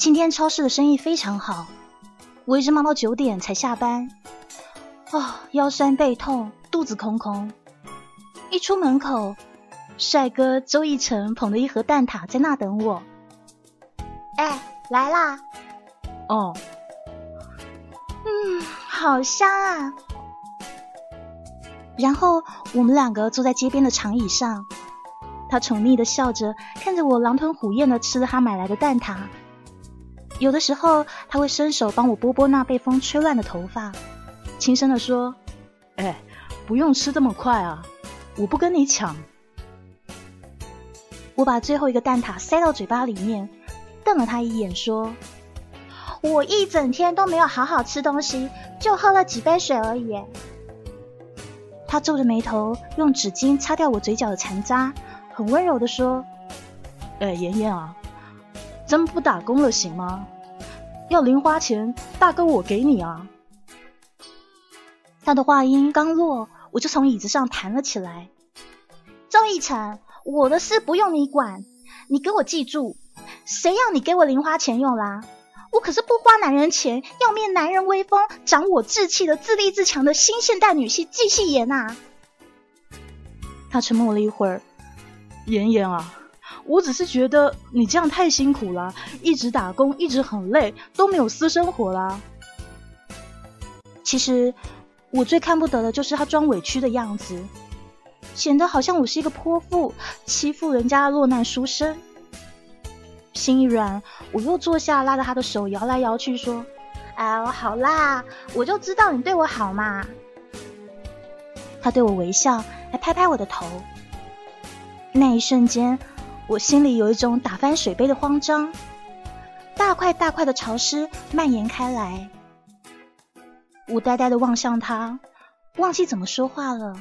今天超市的生意非常好，我一直忙到九点才下班，啊，腰酸背痛，肚子空空。一出门口，帅哥周奕成捧着一盒蛋挞在那等我。哎，来啦！哦，嗯，好香啊。然后我们两个坐在街边的长椅上，他宠溺的笑着，看着我狼吞虎咽的吃了他买来的蛋挞。有的时候，他会伸手帮我拨拨那被风吹乱的头发，轻声的说：“哎，不用吃这么快啊，我不跟你抢。”我把最后一个蛋挞塞到嘴巴里面，瞪了他一眼，说：“我一整天都没有好好吃东西，就喝了几杯水而已。”他皱着眉头，用纸巾擦掉我嘴角的残渣，很温柔的说：“哎，妍妍啊。”咱们不打工了行吗？要零花钱，大哥我给你啊！他的话音刚落，我就从椅子上弹了起来。周奕晨，我的事不用你管，你给我记住，谁要你给我零花钱用啦？我可是不花男人钱，要灭男人威风、长我志气的自立自强的新现代女性季细言呐！他沉默了一会儿，妍妍啊。我只是觉得你这样太辛苦了，一直打工，一直很累，都没有私生活啦。其实我最看不得的就是他装委屈的样子，显得好像我是一个泼妇，欺负人家落难书生。心一软，我又坐下，拉着他的手摇来摇去，说：“哎，好啦，我就知道你对我好嘛。”他对我微笑，还拍拍我的头。那一瞬间。我心里有一种打翻水杯的慌张，大块大块的潮湿蔓延开来。我呆呆的望向他，忘记怎么说话了，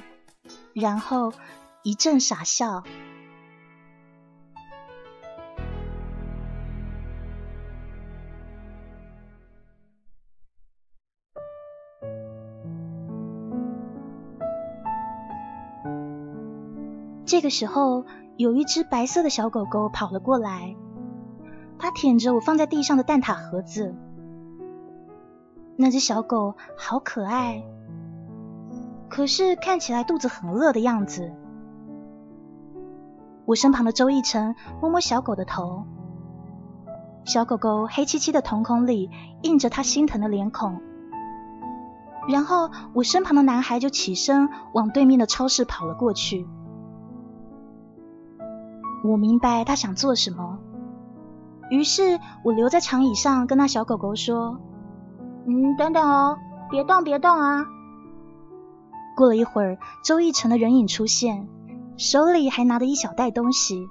然后一阵傻笑。这个时候。有一只白色的小狗狗跑了过来，它舔着我放在地上的蛋挞盒子。那只小狗好可爱，可是看起来肚子很饿的样子。我身旁的周奕成摸摸小狗的头，小狗狗黑漆漆的瞳孔里映着他心疼的脸孔。然后我身旁的男孩就起身往对面的超市跑了过去。我明白他想做什么，于是我留在长椅上，跟那小狗狗说：“嗯，等等哦，别动，别动啊！”过了一会儿，周奕成的人影出现，手里还拿着一小袋东西。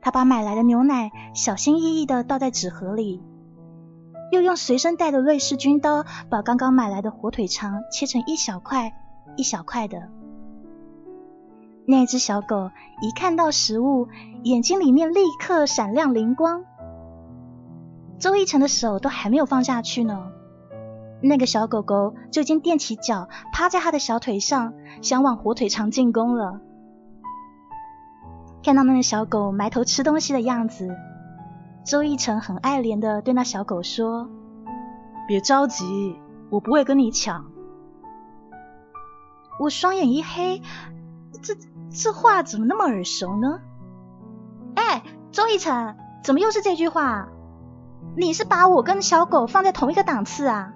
他把买来的牛奶小心翼翼的倒在纸盒里，又用随身带的瑞士军刀把刚刚买来的火腿肠切成一小块一小块的。那只小狗一看到食物，眼睛里面立刻闪亮灵光。周一成的手都还没有放下去呢，那个小狗狗就已经踮起脚，趴在他的小腿上，想往火腿肠进攻了。看到那个小狗埋头吃东西的样子，周一成很爱怜的对那小狗说：“别着急，我不会跟你抢。”我双眼一黑，这。这话怎么那么耳熟呢？哎，周一晨，怎么又是这句话？你是把我跟小狗放在同一个档次啊？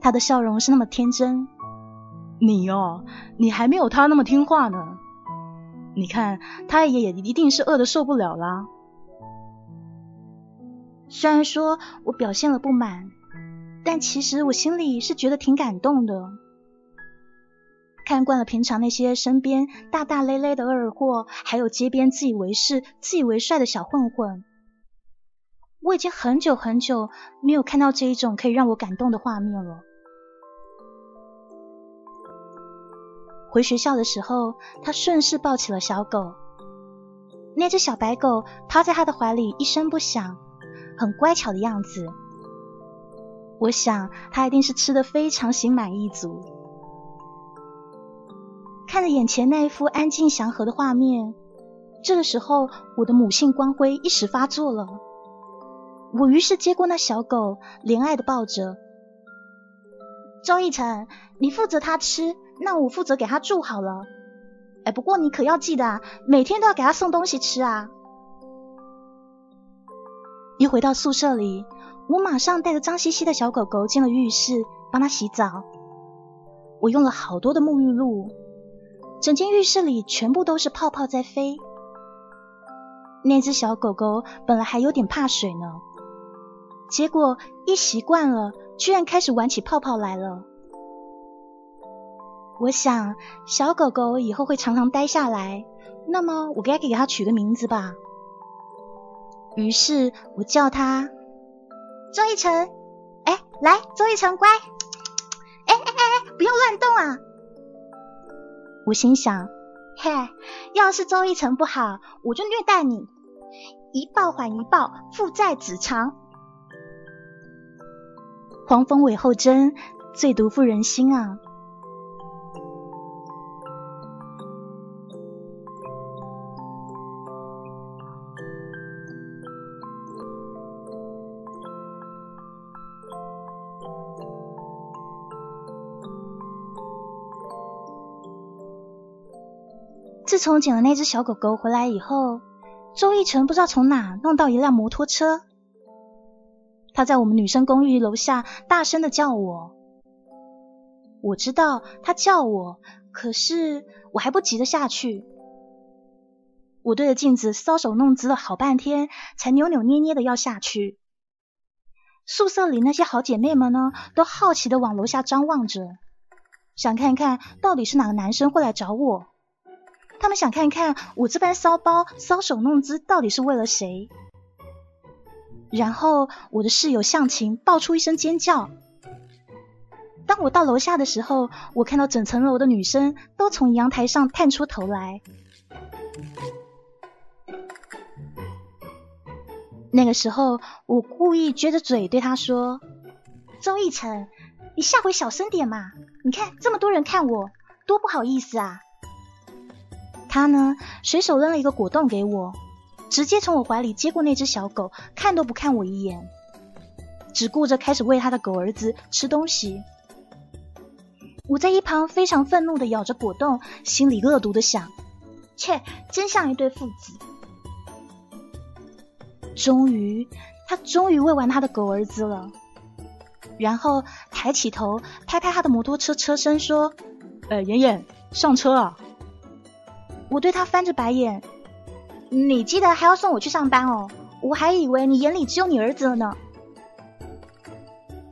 他的笑容是那么天真。你哦，你还没有他那么听话呢。你看，他也也一定是饿的受不了啦。虽然说我表现了不满，但其实我心里是觉得挺感动的。看惯了平常那些身边大大咧咧的二货，还有街边自以为是、自以为帅的小混混。我已经很久很久没有看到这一种可以让我感动的画面了。回学校的时候，他顺势抱起了小狗。那只小白狗趴在他的怀里，一声不响，很乖巧的样子。我想他一定是吃的非常心满意足。看着眼前那一幅安静祥和的画面，这个时候我的母性光辉一时发作了。我于是接过那小狗，怜爱的抱着。周逸晨，你负责它吃，那我负责给它住好了。哎，不过你可要记得啊，每天都要给它送东西吃啊。一回到宿舍里，我马上带着脏兮兮的小狗狗进了浴室，帮它洗澡。我用了好多的沐浴露，整间浴室里全部都是泡泡在飞。那只小狗狗本来还有点怕水呢。结果一习惯了，居然开始玩起泡泡来了。我想小狗狗以后会常常待下来，那么我该给它取个名字吧。于是我叫它周一成。哎，来，周一成，乖。哎哎哎哎，不要乱动啊！我心想，嘿，要是周一成不好，我就虐待你，一报还一报，父债子偿。黄蜂尾后针，最毒妇人心啊！自从捡了那只小狗狗回来以后，周逸晨不知道从哪弄到一辆摩托车。他在我们女生公寓楼下大声的叫我，我知道他叫我，可是我还不急着下去。我对着镜子搔首弄姿了好半天，才扭扭捏捏的要下去。宿舍里那些好姐妹们呢，都好奇的往楼下张望着，想看看到底是哪个男生会来找我。他们想看看我这般骚包搔首弄姿到底是为了谁。然后我的室友向晴爆出一声尖叫。当我到楼下的时候，我看到整层楼的女生都从阳台上探出头来。那个时候，我故意撅着嘴对他说：“周逸晨，你下回小声点嘛！你看这么多人看我，多不好意思啊！”他呢，随手扔了一个果冻给我。直接从我怀里接过那只小狗，看都不看我一眼，只顾着开始喂他的狗儿子吃东西。我在一旁非常愤怒的咬着果冻，心里恶毒的想：切，真像一对父子。终于，他终于喂完他的狗儿子了，然后抬起头拍拍他的摩托车车身说：“呃，妍妍，上车啊！”我对他翻着白眼。你记得还要送我去上班哦，我还以为你眼里只有你儿子了呢。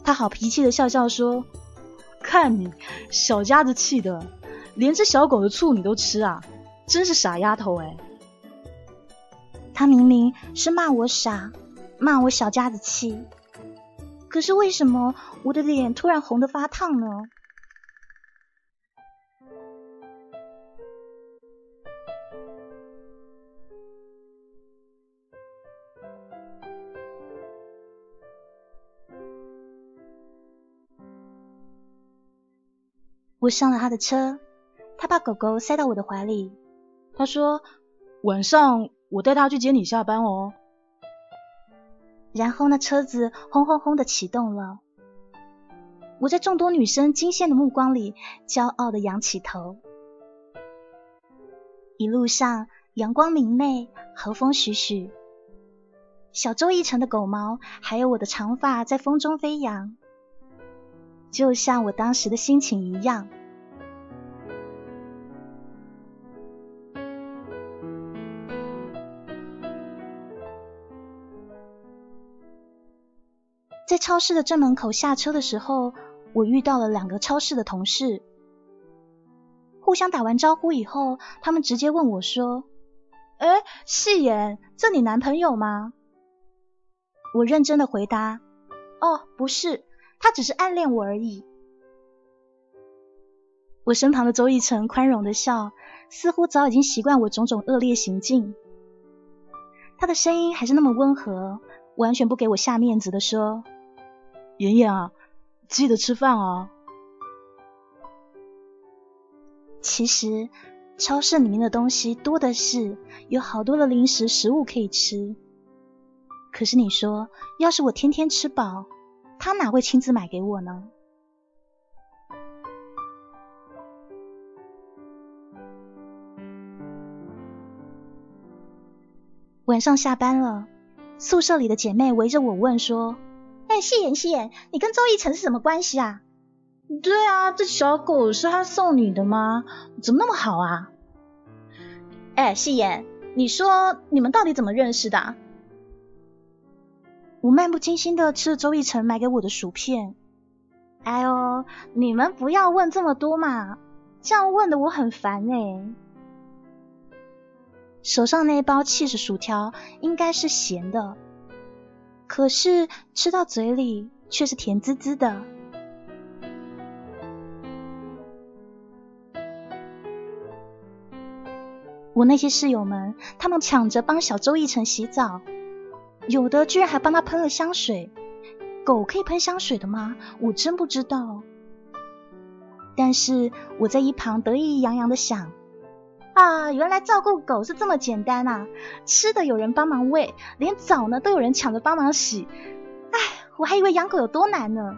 他好脾气的笑笑说：“看你小家子气的，连只小狗的醋你都吃啊，真是傻丫头哎。”他明明是骂我傻，骂我小家子气，可是为什么我的脸突然红的发烫呢？我上了他的车，他把狗狗塞到我的怀里。他说：“晚上我带他去接你下班哦。”然后那车子轰轰轰的启动了。我在众多女生惊羡的目光里，骄傲的仰起头。一路上阳光明媚，和风徐徐，小周一成的狗毛，还有我的长发在风中飞扬。就像我当时的心情一样，在超市的正门口下车的时候，我遇到了两个超市的同事。互相打完招呼以后，他们直接问我说：“哎，细言，这你男朋友吗？”我认真的回答：“哦，不是，他只是暗恋我而已。”我身旁的周逸晨宽容的笑，似乎早已经习惯我种种恶劣行径。他的声音还是那么温和，完全不给我下面子的说：“妍妍啊，记得吃饭啊。”其实超市里面的东西多的是，有好多的零食食物可以吃。可是你说，要是我天天吃饱，他哪会亲自买给我呢？晚上下班了，宿舍里的姐妹围着我问说：“哎，夕颜夕颜，你跟周逸晨是什么关系啊？”“对啊，这小狗是他送你的吗？怎么那么好啊？”“哎，夕颜，你说你们到底怎么认识的？”我漫不经心的吃了周逸晨买给我的薯片。哎呦，你们不要问这么多嘛，这样问的我很烦哎。手上那包 cheese 薯条应该是咸的，可是吃到嘴里却是甜滋滋的。我那些室友们，他们抢着帮小周逸晨洗澡，有的居然还帮他喷了香水。狗可以喷香水的吗？我真不知道。但是我在一旁得意洋洋的想。啊，原来照顾狗是这么简单啊！吃的有人帮忙喂，连澡呢都有人抢着帮忙洗。哎，我还以为养狗有多难呢。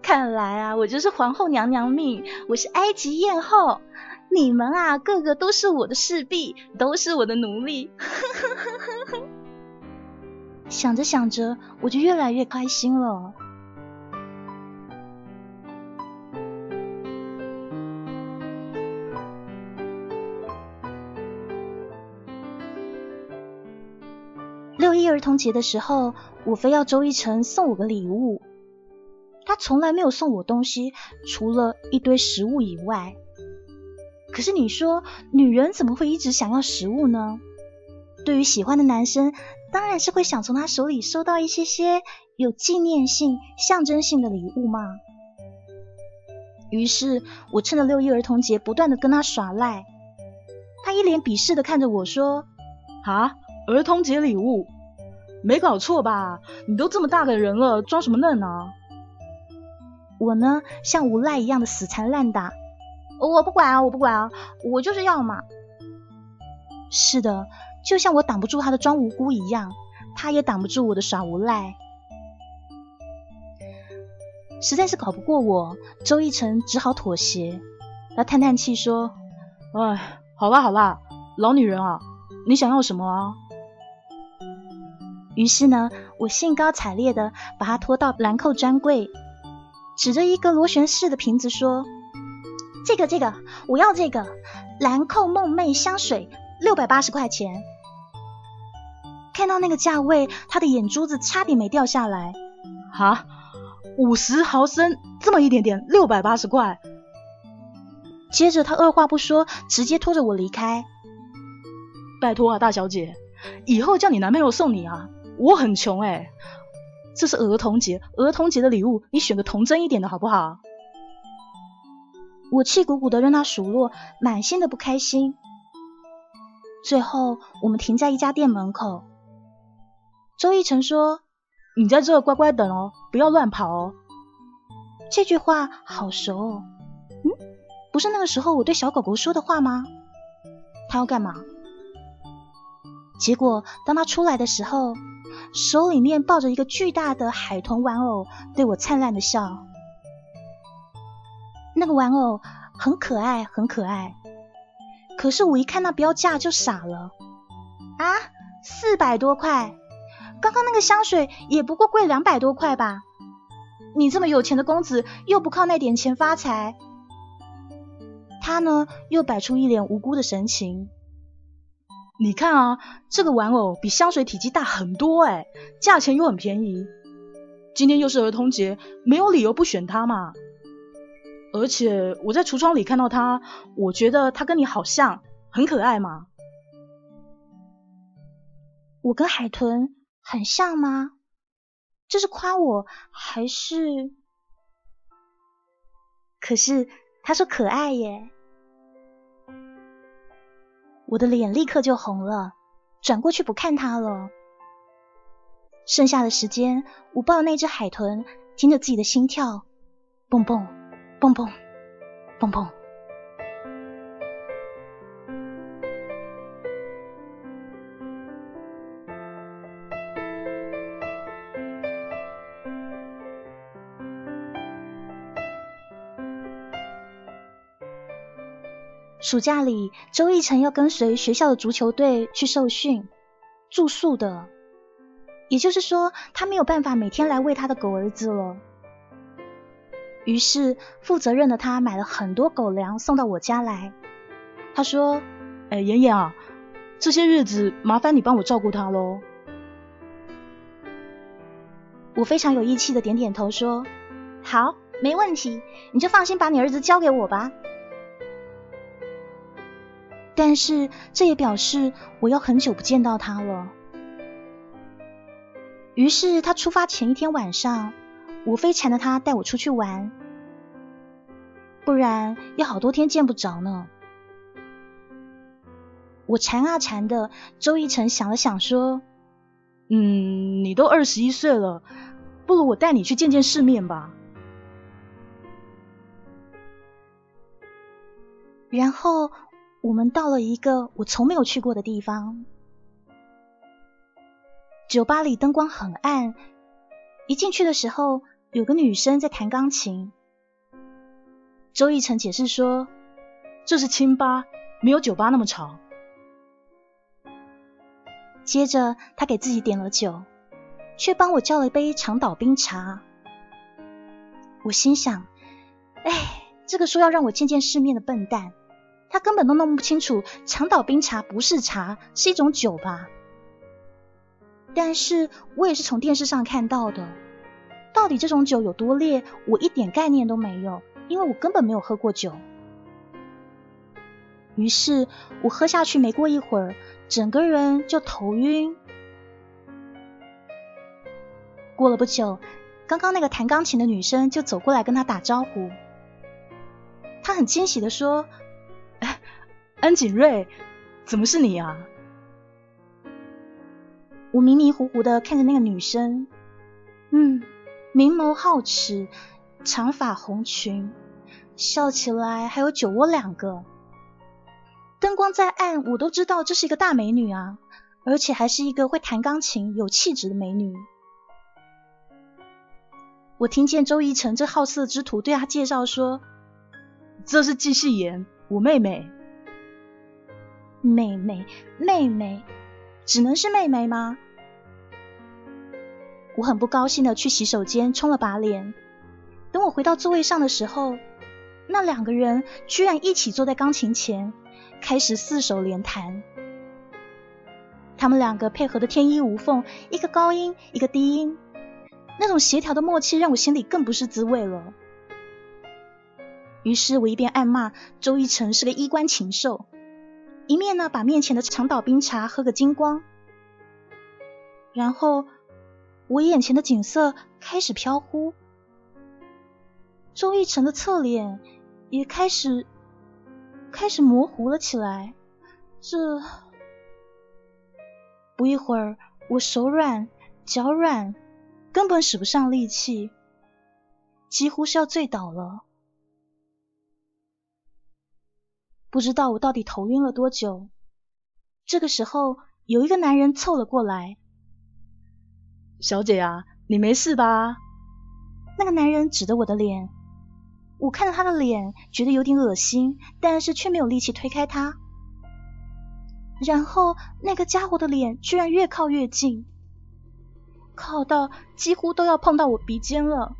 看来啊，我就是皇后娘娘命，我是埃及艳后。你们啊，个个都是我的侍婢，都是我的奴隶。想着想着，我就越来越开心了。六一儿童节的时候，我非要周一晨送我个礼物。他从来没有送我东西，除了一堆食物以外。可是你说，女人怎么会一直想要食物呢？对于喜欢的男生，当然是会想从他手里收到一些些有纪念性、象征性的礼物嘛。于是我趁着六一儿童节，不断的跟他耍赖。他一脸鄙视的看着我说：“啊，儿童节礼物？”没搞错吧？你都这么大个人了，装什么嫩啊？我呢，像无赖一样的死缠烂打。我不管啊，我不管啊，我就是要嘛。是的，就像我挡不住他的装无辜一样，他也挡不住我的耍无赖。实在是搞不过我，周一成只好妥协。他叹叹气说：“哎，好啦好啦，老女人啊，你想要什么啊？”于是呢，我兴高采烈的把它拖到兰蔻专柜，指着一个螺旋式的瓶子说：“这个这个，我要这个兰蔻梦寐香水，六百八十块钱。”看到那个价位，他的眼珠子差点没掉下来。哈，五十毫升，这么一点点，六百八十块。接着他二话不说，直接拖着我离开。拜托啊，大小姐，以后叫你男朋友送你啊。我很穷哎，这是儿童节，儿童节的礼物，你选个童真一点的好不好？我气鼓鼓的让他数落，满心的不开心。最后，我们停在一家店门口。周一晨说：“你在这乖乖等哦，不要乱跑哦。”这句话好熟哦，嗯，不是那个时候我对小狗狗说的话吗？他要干嘛？结果当他出来的时候。手里面抱着一个巨大的海豚玩偶，对我灿烂的笑。那个玩偶很可爱，很可爱。可是我一看那标价就傻了。啊，四百多块！刚刚那个香水也不过贵两百多块吧？你这么有钱的公子，又不靠那点钱发财？他呢，又摆出一脸无辜的神情。你看啊，这个玩偶比香水体积大很多哎，价钱又很便宜。今天又是儿童节，没有理由不选它嘛。而且我在橱窗里看到它，我觉得它跟你好像，很可爱嘛。我跟海豚很像吗？这是夸我还是？可是他说可爱耶，我的脸立刻就红了，转过去不看他了。剩下的时间，我抱那只海豚，听着自己的心跳，蹦蹦蹦蹦蹦蹦。暑假里，周奕晨要跟随学校的足球队去受训，住宿的，也就是说，他没有办法每天来喂他的狗儿子了。于是，负责任的他买了很多狗粮送到我家来。他说：“哎，妍妍啊，这些日子麻烦你帮我照顾他喽。”我非常有义气的点点头说：“好，没问题，你就放心把你儿子交给我吧。”但是这也表示我要很久不见到他了。于是他出发前一天晚上，我非缠着他带我出去玩，不然要好多天见不着呢。我缠啊缠的，周一成想了想说：“嗯，你都二十一岁了，不如我带你去见见世面吧。”然后。我们到了一个我从没有去过的地方，酒吧里灯光很暗，一进去的时候有个女生在弹钢琴。周奕晨解释说：“这是清吧，没有酒吧那么吵。”接着他给自己点了酒，却帮我叫了一杯长岛冰茶。我心想：“哎，这个说要让我见见世面的笨蛋！”他根本都弄不清楚，长岛冰茶不是茶，是一种酒吧。但是我也是从电视上看到的，到底这种酒有多烈，我一点概念都没有，因为我根本没有喝过酒。于是我喝下去没过一会儿，整个人就头晕。过了不久，刚刚那个弹钢琴的女生就走过来跟他打招呼，她很惊喜的说。安景睿，怎么是你啊？我迷迷糊糊的看着那个女生，嗯，明眸皓齿，长发红裙，笑起来还有酒窝两个。灯光再暗，我都知道这是一个大美女啊，而且还是一个会弹钢琴、有气质的美女。我听见周一成这好色之徒对她介绍说：“这是季细言，我妹妹。”妹妹，妹妹，只能是妹妹吗？我很不高兴的去洗手间冲了把脸。等我回到座位上的时候，那两个人居然一起坐在钢琴前，开始四手联弹。他们两个配合的天衣无缝，一个高音，一个低音，那种协调的默契让我心里更不是滋味了。于是我一边暗骂周一成是个衣冠禽兽。一面呢，把面前的长岛冰茶喝个精光，然后我眼前的景色开始飘忽，周逸晨的侧脸也开始开始模糊了起来。这不一会儿，我手软脚软，根本使不上力气，几乎是要醉倒了。不知道我到底头晕了多久。这个时候，有一个男人凑了过来：“小姐啊，你没事吧？”那个男人指着我的脸，我看着他的脸，觉得有点恶心，但是却没有力气推开他。然后，那个家伙的脸居然越靠越近，靠到几乎都要碰到我鼻尖了。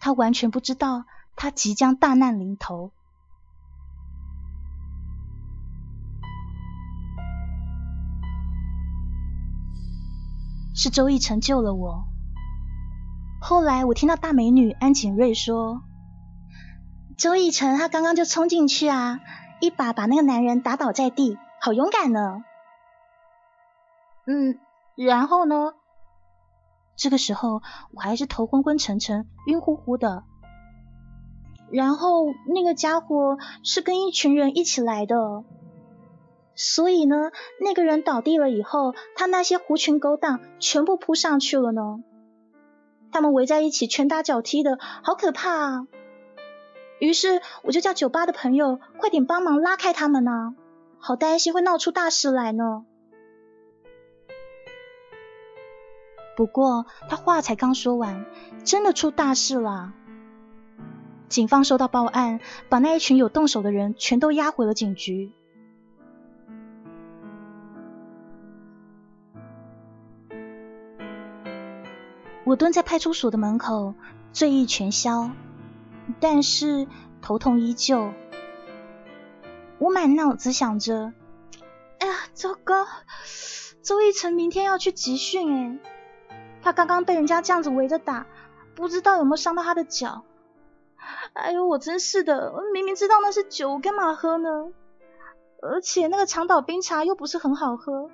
他完全不知道，他即将大难临头。是周奕晨救了我。后来我听到大美女安景睿说：“周以晨他刚刚就冲进去啊，一把把那个男人打倒在地，好勇敢呢。嗯，然后呢？这个时候我还是头昏昏沉沉、晕乎乎的。然后那个家伙是跟一群人一起来的，所以呢，那个人倒地了以后，他那些狐群狗党全部扑上去了呢。他们围在一起，拳打脚踢的，好可怕啊！于是我就叫酒吧的朋友快点帮忙拉开他们呐，好担心会闹出大事来呢。不过他话才刚说完，真的出大事了。警方收到报案，把那一群有动手的人全都押回了警局。我蹲在派出所的门口，醉意全消，但是头痛依旧。我满脑子想着：哎呀，糟糕！周一成明天要去集训，哎，他刚刚被人家这样子围着打，不知道有没有伤到他的脚。哎呦，我真是的，明明知道那是酒，干嘛喝呢？而且那个长岛冰茶又不是很好喝，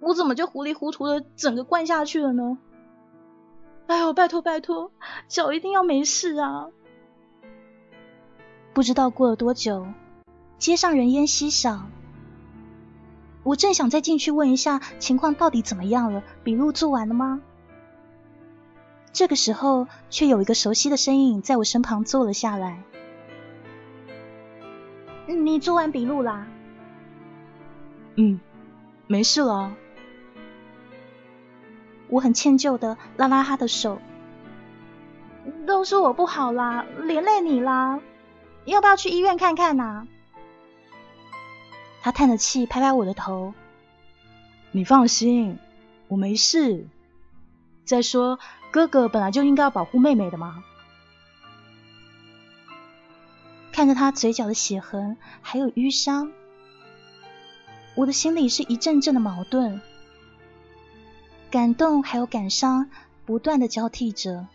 我怎么就糊里糊涂的整个灌下去了呢？哎呦，拜托拜托，脚一定要没事啊！不知道过了多久，街上人烟稀少。我正想再进去问一下情况到底怎么样了，笔录做完了吗？这个时候，却有一个熟悉的身影在我身旁坐了下来。你做完笔录啦？嗯，没事了。我很歉疚的拉拉他的手，都是我不好啦，连累你啦，要不要去医院看看呐？他叹着气，拍拍我的头，你放心，我没事。再说，哥哥本来就应该要保护妹妹的嘛。看着他嘴角的血痕，还有淤伤，我的心里是一阵阵的矛盾。感动还有感伤，不断的交替着。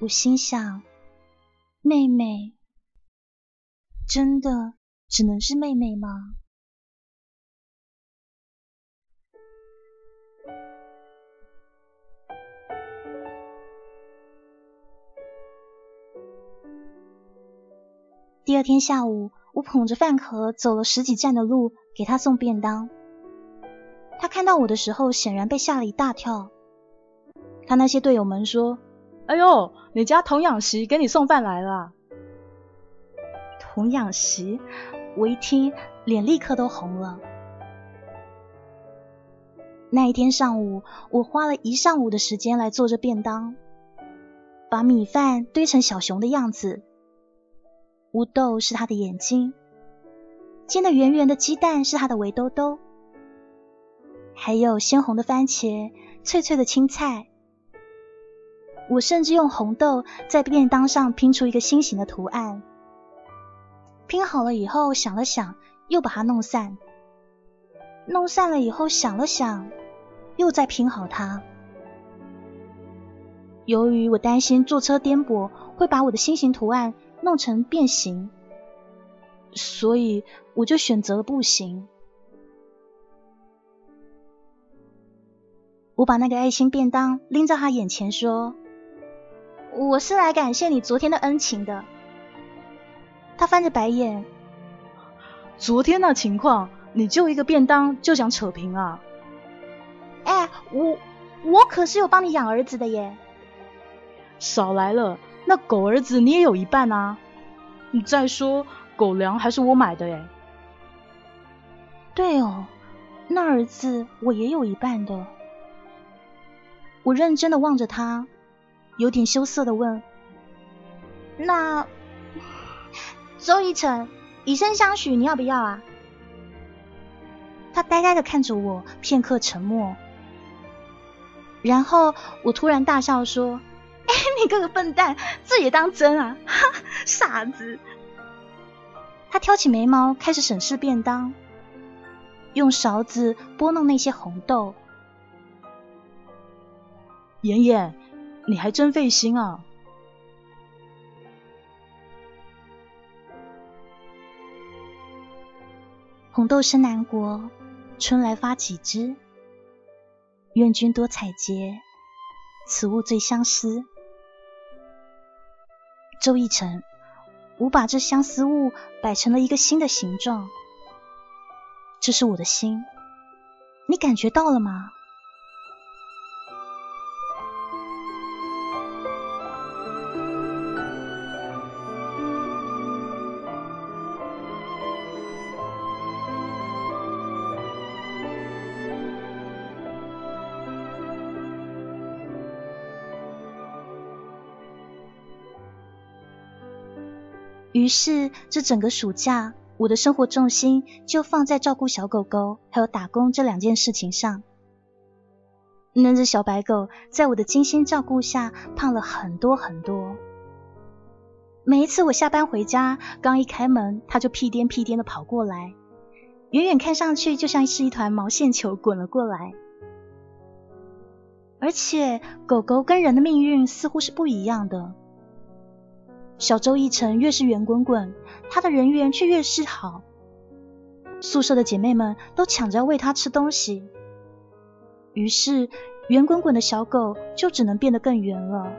我心想，妹妹，真的只能是妹妹吗？第二天下午，我捧着饭盒走了十几站的路，给他送便当。他看到我的时候，显然被吓了一大跳。他那些队友们说：“哎呦，你家童养媳给你送饭来了。”童养媳，我一听脸立刻都红了。那一天上午，我花了一上午的时间来做这便当，把米饭堆成小熊的样子，乌豆是他的眼睛，煎的圆圆的鸡蛋是他的围兜兜。还有鲜红的番茄，脆脆的青菜。我甚至用红豆在便当上拼出一个心形的图案。拼好了以后，想了想，又把它弄散。弄散了以后，想了想，又再拼好它。由于我担心坐车颠簸会把我的心形图案弄成变形，所以我就选择了步行。我把那个爱心便当拎在他眼前，说：“我是来感谢你昨天的恩情的。”他翻着白眼：“昨天那情况，你就一个便当就想扯平啊？”哎，我我可是有帮你养儿子的耶！少来了，那狗儿子你也有一半啊！你再说，狗粮还是我买的耶。对哦，那儿子我也有一半的。我认真的望着他，有点羞涩的问：“那周一成以身相许，你要不要啊？”他呆呆的看着我，片刻沉默，然后我突然大笑说：“哎，你个个笨蛋，这也当真啊？哈，傻子！”他挑起眉毛，开始审视便当，用勺子拨弄那些红豆。妍妍你还真费心啊。红豆生南国春来发几枝。愿君多采撷此物最相思。周奕辰我把这相思物摆成了一个新的形状。这是我的心你感觉到了吗？于是，这整个暑假，我的生活重心就放在照顾小狗狗还有打工这两件事情上。那只小白狗在我的精心照顾下，胖了很多很多。每一次我下班回家，刚一开门，它就屁颠屁颠的跑过来，远远看上去就像是一团毛线球滚了过来。而且，狗狗跟人的命运似乎是不一样的。小周一成越是圆滚滚，他的人缘却越是好。宿舍的姐妹们都抢着喂他吃东西，于是圆滚滚的小狗就只能变得更圆了。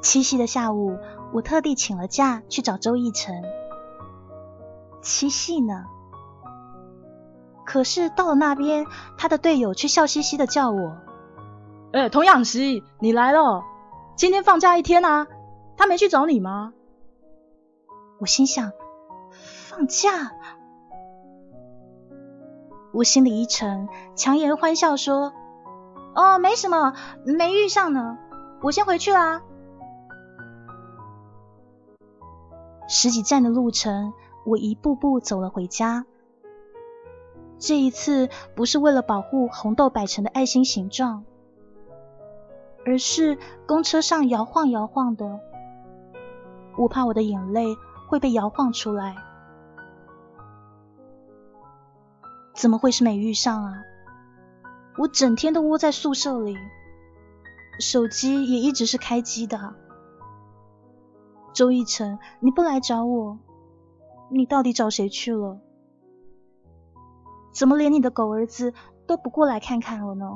七夕的下午，我特地请了假去找周逸晨。七夕呢？可是到了那边，他的队友却笑嘻嘻的叫我：“哎，童养媳，你来了！今天放假一天啊，他没去找你吗？”我心想：放假？我心里一沉，强颜欢笑说：“哦，没什么，没遇上呢，我先回去啦。”十几站的路程，我一步步走了回家。这一次不是为了保护红豆摆成的爱心形状，而是公车上摇晃摇晃的，我怕我的眼泪会被摇晃出来。怎么会是没遇上啊？我整天都窝在宿舍里，手机也一直是开机的。周逸晨，你不来找我，你到底找谁去了？怎么连你的狗儿子都不过来看看我呢？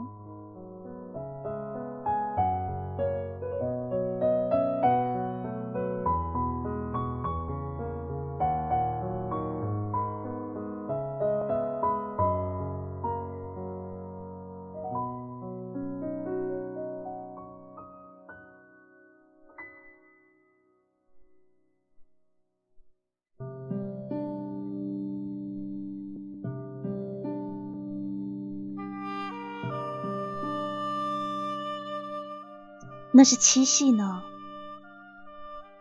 那是七夕呢，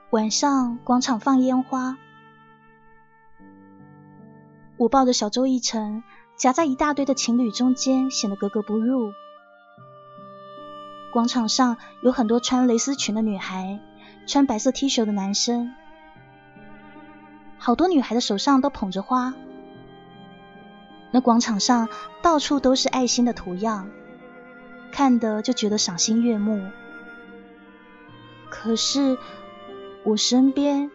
晚上广场放烟花，我抱着小周一晨，夹在一大堆的情侣中间，显得格格不入。广场上有很多穿蕾丝裙的女孩，穿白色 T 恤的男生，好多女孩的手上都捧着花。那广场上到处都是爱心的图样，看的就觉得赏心悦目。可是我身边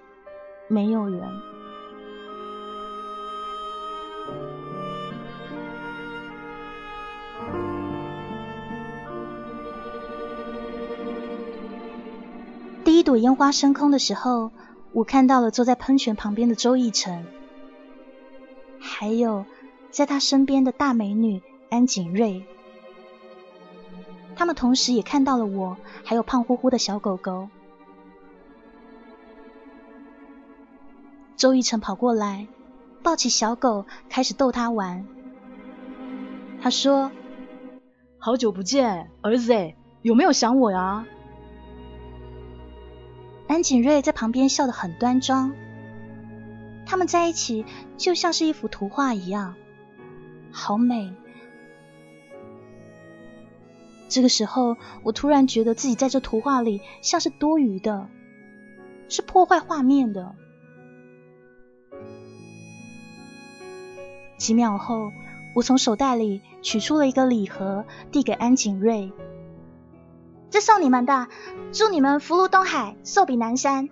没有人。第一朵烟花升空的时候，我看到了坐在喷泉旁边的周逸晨，还有在他身边的大美女安景睿。他们同时也看到了我，还有胖乎乎的小狗狗。周逸晨跑过来，抱起小狗，开始逗它玩。他说：“好久不见，儿子，有没有想我呀？”安景睿在旁边笑得很端庄。他们在一起就像是一幅图画一样，好美。这个时候，我突然觉得自己在这图画里像是多余的，是破坏画面的。几秒后，我从手袋里取出了一个礼盒，递给安景睿。这送你们的，祝你们福如东海，寿比南山。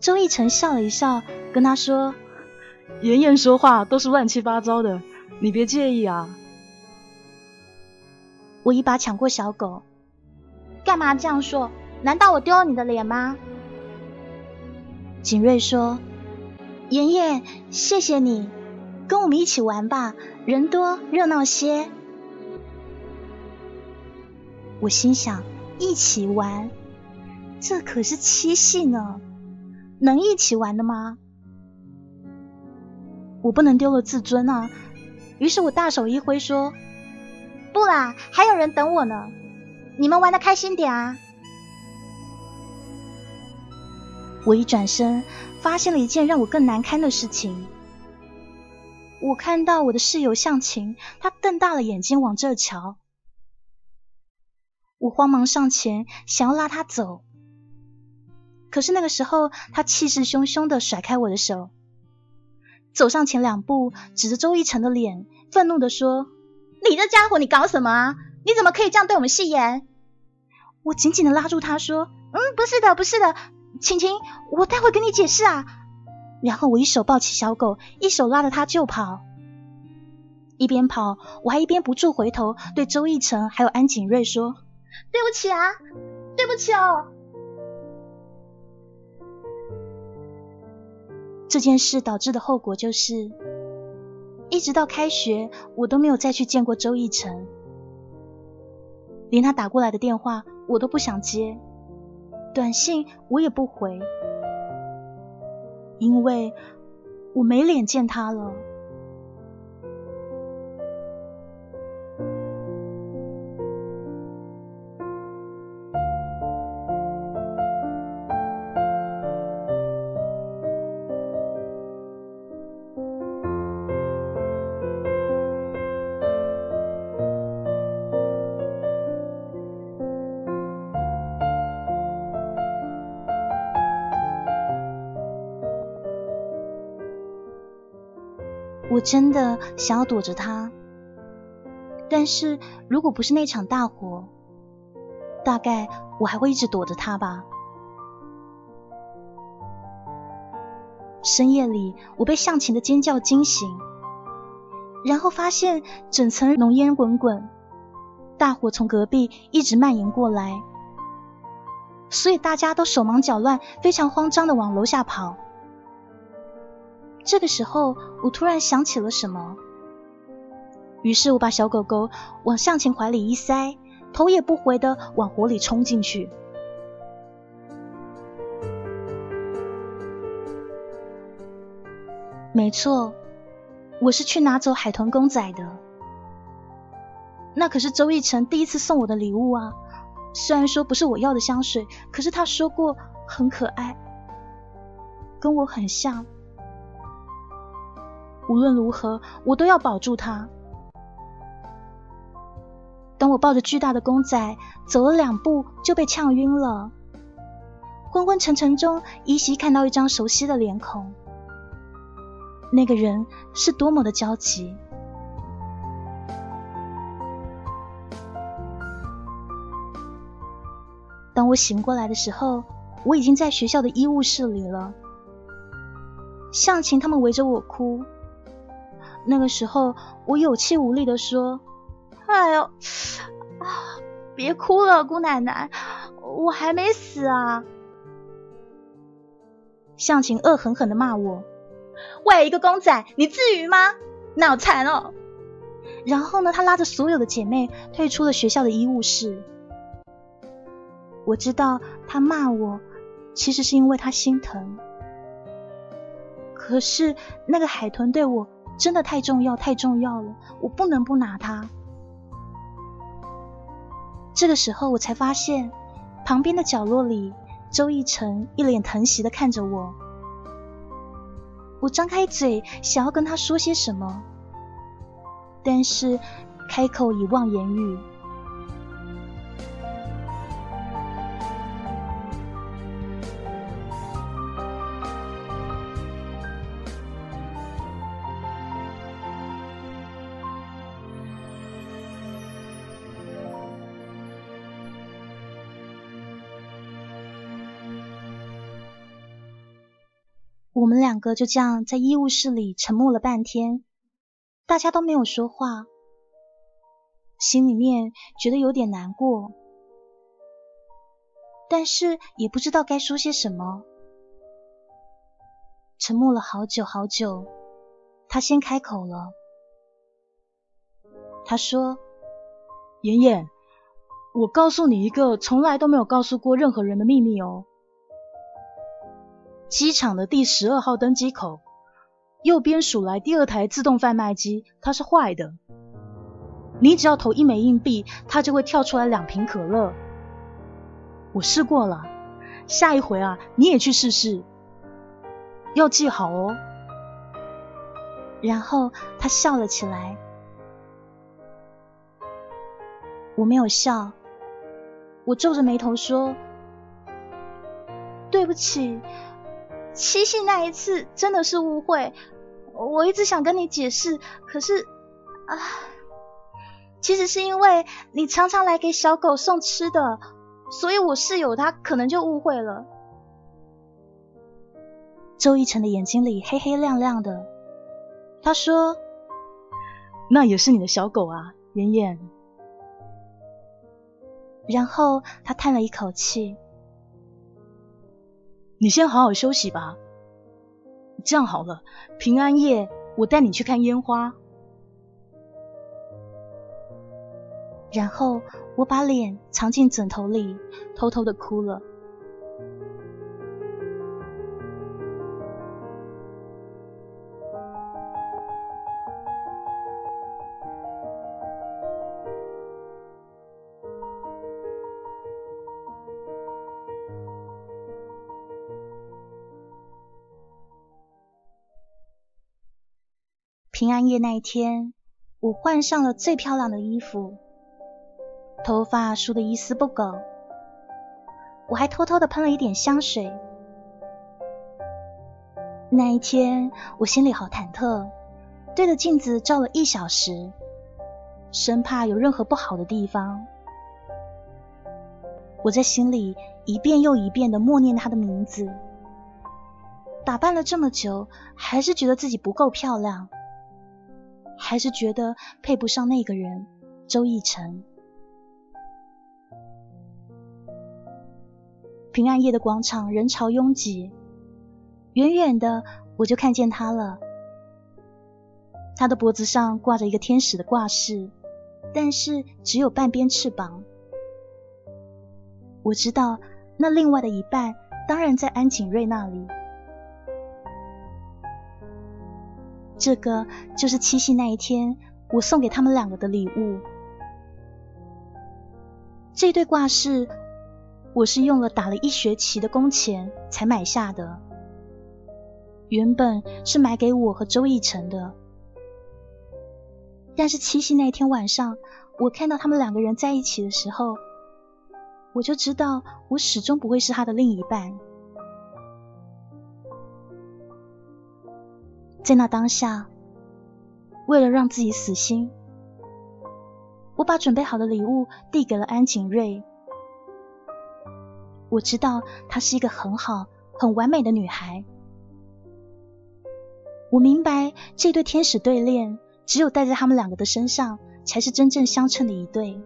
周奕晨笑了一笑，跟他说：“妍妍说话都是乱七八糟的，你别介意啊。”我一把抢过小狗，干嘛这样说？难道我丢了你的脸吗？景睿说：“妍妍，谢谢你，跟我们一起玩吧，人多热闹些。”我心想：一起玩，这可是七夕呢，能一起玩的吗？我不能丢了自尊啊！于是我大手一挥说：“不啦，还有人等我呢，你们玩的开心点啊！”我一转身，发现了一件让我更难堪的事情。我看到我的室友向晴，他瞪大了眼睛往这瞧。我慌忙上前，想要拉他走，可是那个时候，他气势汹汹的甩开我的手，走上前两步，指着周一成的脸，愤怒的说：“你这家伙，你搞什么啊？你怎么可以这样对我们戏言？”我紧紧的拉住他说：“嗯，不是的，不是的，晴晴，我待会跟你解释啊。”然后我一手抱起小狗，一手拉着他就跑，一边跑，我还一边不住回头对周奕成还有安景瑞说。对不起啊，对不起哦。这件事导致的后果就是，一直到开学，我都没有再去见过周逸晨，连他打过来的电话我都不想接，短信我也不回，因为我没脸见他了。真的想要躲着他，但是如果不是那场大火，大概我还会一直躲着他吧。深夜里，我被向前的尖叫惊醒，然后发现整层浓烟滚滚，大火从隔壁一直蔓延过来，所以大家都手忙脚乱，非常慌张的往楼下跑。这个时候，我突然想起了什么，于是我把小狗狗往向前怀里一塞，头也不回的往火里冲进去。没错，我是去拿走海豚公仔的。那可是周逸晨第一次送我的礼物啊！虽然说不是我要的香水，可是他说过很可爱，跟我很像。无论如何，我都要保住它。当我抱着巨大的公仔走了两步，就被呛晕了。昏昏沉沉中，依稀看到一张熟悉的脸孔。那个人是多么的焦急。当我醒过来的时候，我已经在学校的医务室里了。向晴他们围着我哭。那个时候，我有气无力的说：“哎呦，啊，别哭了，姑奶奶，我还没死啊！”向晴恶狠狠的骂我：“喂一个公仔，你至于吗？脑残哦！”然后呢，他拉着所有的姐妹退出了学校的医务室。我知道他骂我，其实是因为他心疼。可是那个海豚对我……真的太重要，太重要了，我不能不拿它。这个时候，我才发现旁边的角落里，周逸晨一脸疼惜的看着我。我张开嘴想要跟他说些什么，但是开口已忘言语。个就这样在医务室里沉默了半天，大家都没有说话，心里面觉得有点难过，但是也不知道该说些什么。沉默了好久好久，他先开口了。他说：“妍妍，我告诉你一个从来都没有告诉过任何人的秘密哦。机场的第十二号登机口右边数来第二台自动贩卖机，它是坏的。你只要投一枚硬币，它就会跳出来两瓶可乐。我试过了，下一回啊，你也去试试，要记好哦。”然后他笑了起来。我没有笑，我皱着眉头说：“对不起，七夕那一次真的是误会。我一直想跟你解释，可是啊，其实是因为你常常来给小狗送吃的，所以我室友他可能就误会了。”周一晨的眼睛里黑黑亮亮的，他说：“那也是你的小狗啊，妍妍。”然后他叹了一口气：“你先好好休息吧。这样好了，平安夜我带你去看烟花。”然后我把脸藏进枕头里，偷偷的哭了。平安夜那一天，我换上了最漂亮的衣服，头发梳得一丝不苟，我还偷偷的喷了一点香水。那一天，我心里好忐忑，对着镜子照了一小时，生怕有任何不好的地方。我在心里一遍又一遍的默念他的名字。打扮了这么久，还是觉得自己不够漂亮。还是觉得配不上那个人，周逸晨。平安夜的广场人潮拥挤，远远的我就看见他了。他的脖子上挂着一个天使的挂饰，但是只有半边翅膀。我知道那另外的一半当然在安景瑞那里。这个就是七夕那一天我送给他们两个的礼物。这对挂饰我是用了打了一学期的工钱才买下的，原本是买给我和周奕晨的。但是七夕那天晚上，我看到他们两个人在一起的时候，我就知道我始终不会是他的另一半。在那当下，为了让自己死心，我把准备好的礼物递给了安景瑞。我知道她是一个很好、很完美的女孩。我明白这对天使对恋，只有戴在他们两个的身上，才是真正相称的一对。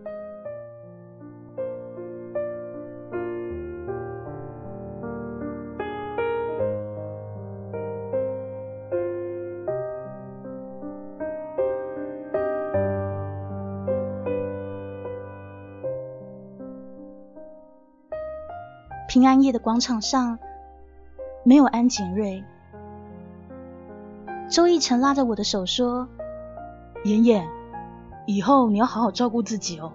平安夜的广场上没有安景瑞。周奕晨拉着我的手说：“妍妍，以后你要好好照顾自己哦。”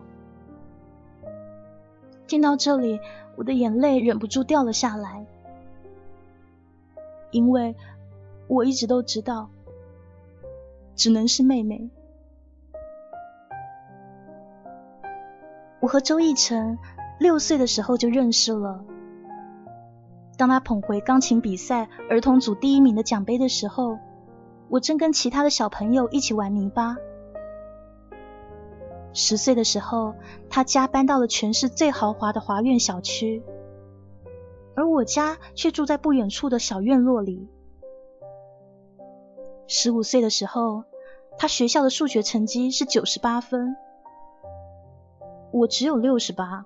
听到这里，我的眼泪忍不住掉了下来，因为我一直都知道，只能是妹妹。我和周奕晨六岁的时候就认识了。当他捧回钢琴比赛儿童组第一名的奖杯的时候，我正跟其他的小朋友一起玩泥巴。十岁的时候，他家搬到了全市最豪华的华苑小区，而我家却住在不远处的小院落里。十五岁的时候，他学校的数学成绩是九十八分，我只有六十八。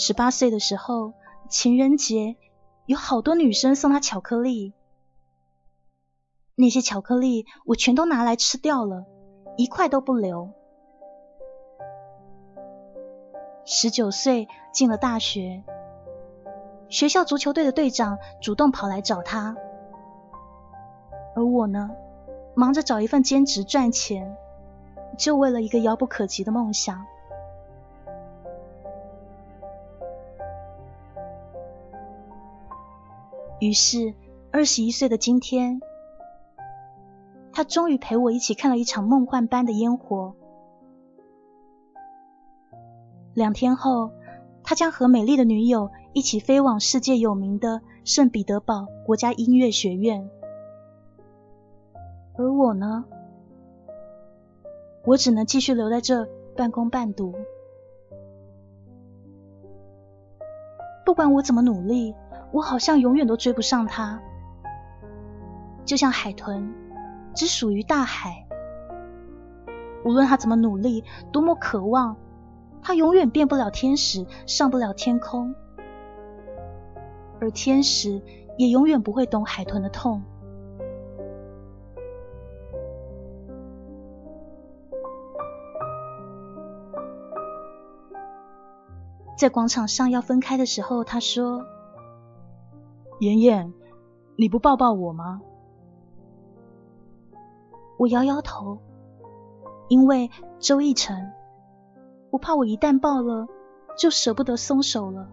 十八岁的时候，情人节有好多女生送他巧克力，那些巧克力我全都拿来吃掉了，一块都不留。十九岁进了大学，学校足球队的队长主动跑来找他，而我呢，忙着找一份兼职赚钱，就为了一个遥不可及的梦想。于是，二十一岁的今天，他终于陪我一起看了一场梦幻般的烟火。两天后，他将和美丽的女友一起飞往世界有名的圣彼得堡国家音乐学院，而我呢，我只能继续留在这半工半读。不管我怎么努力。我好像永远都追不上他，就像海豚，只属于大海。无论他怎么努力，多么渴望，他永远变不了天使，上不了天空。而天使也永远不会懂海豚的痛。在广场上要分开的时候，他说。妍妍，你不抱抱我吗？我摇摇头，因为周奕晨，我怕我一旦抱了，就舍不得松手了。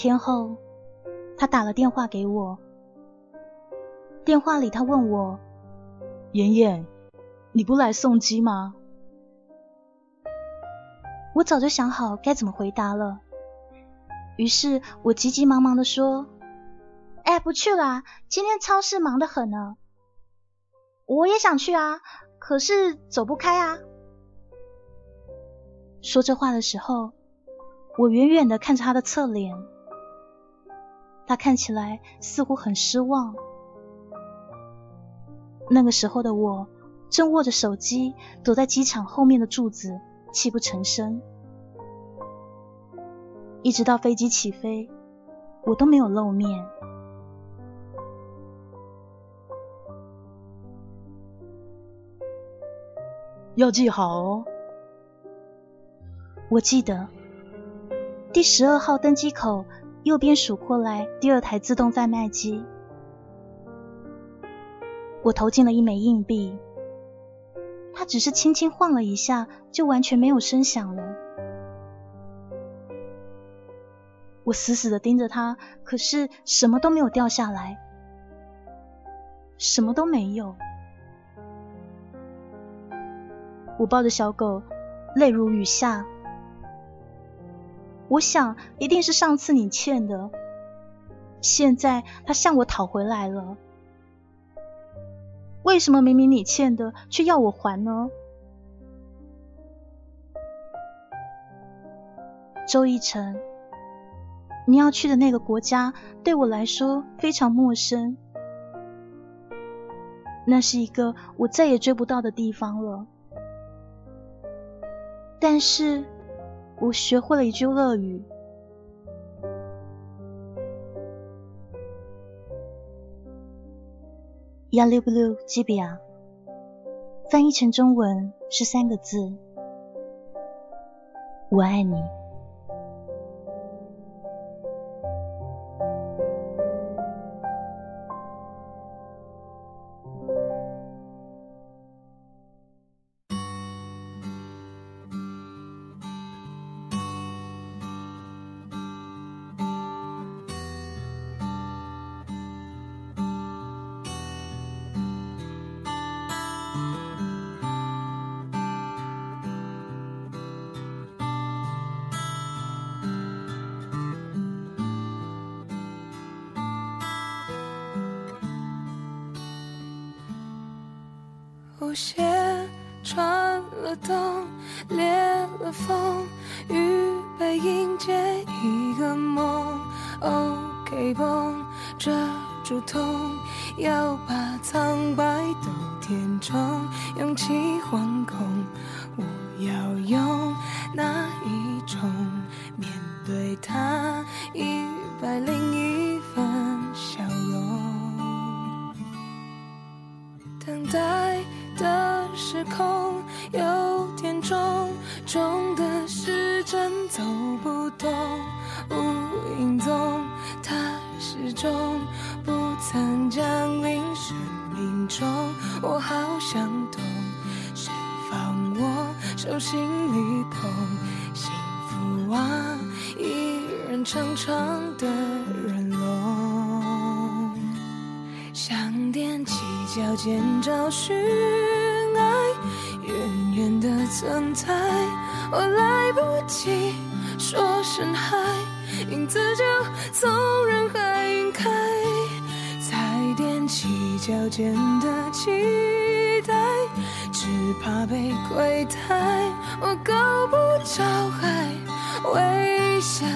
天后，他打了电话给我。电话里，他问我：“妍妍，你不来送机吗？”我早就想好该怎么回答了，于是我急急忙忙的说：“哎，不去啦，今天超市忙得很呢。我也想去啊，可是走不开啊。”说这话的时候。我远远的看着他的侧脸，他看起来似乎很失望。那个时候的我正握着手机，躲在机场后面的柱子，泣不成声。一直到飞机起飞，我都没有露面。要记好哦，我记得。第十二号登机口右边数过来，第二台自动贩卖机。我投进了一枚硬币，它只是轻轻晃了一下，就完全没有声响了。我死死的盯着它，可是什么都没有掉下来，什么都没有。我抱着小狗，泪如雨下。我想，一定是上次你欠的，现在他向我讨回来了。为什么明明你欠的，却要我还呢？周一成，你要去的那个国家对我来说非常陌生，那是一个我再也追不到的地方了。但是。我学会了一句俄语。Я люблю тебя，翻译成中文是三个字：我爱你。鞋穿了洞裂了缝预备迎接一个梦。ok 绷遮住痛要把苍白都填充勇气惶恐条件的期待，只怕被亏待。我够不着还，微笑。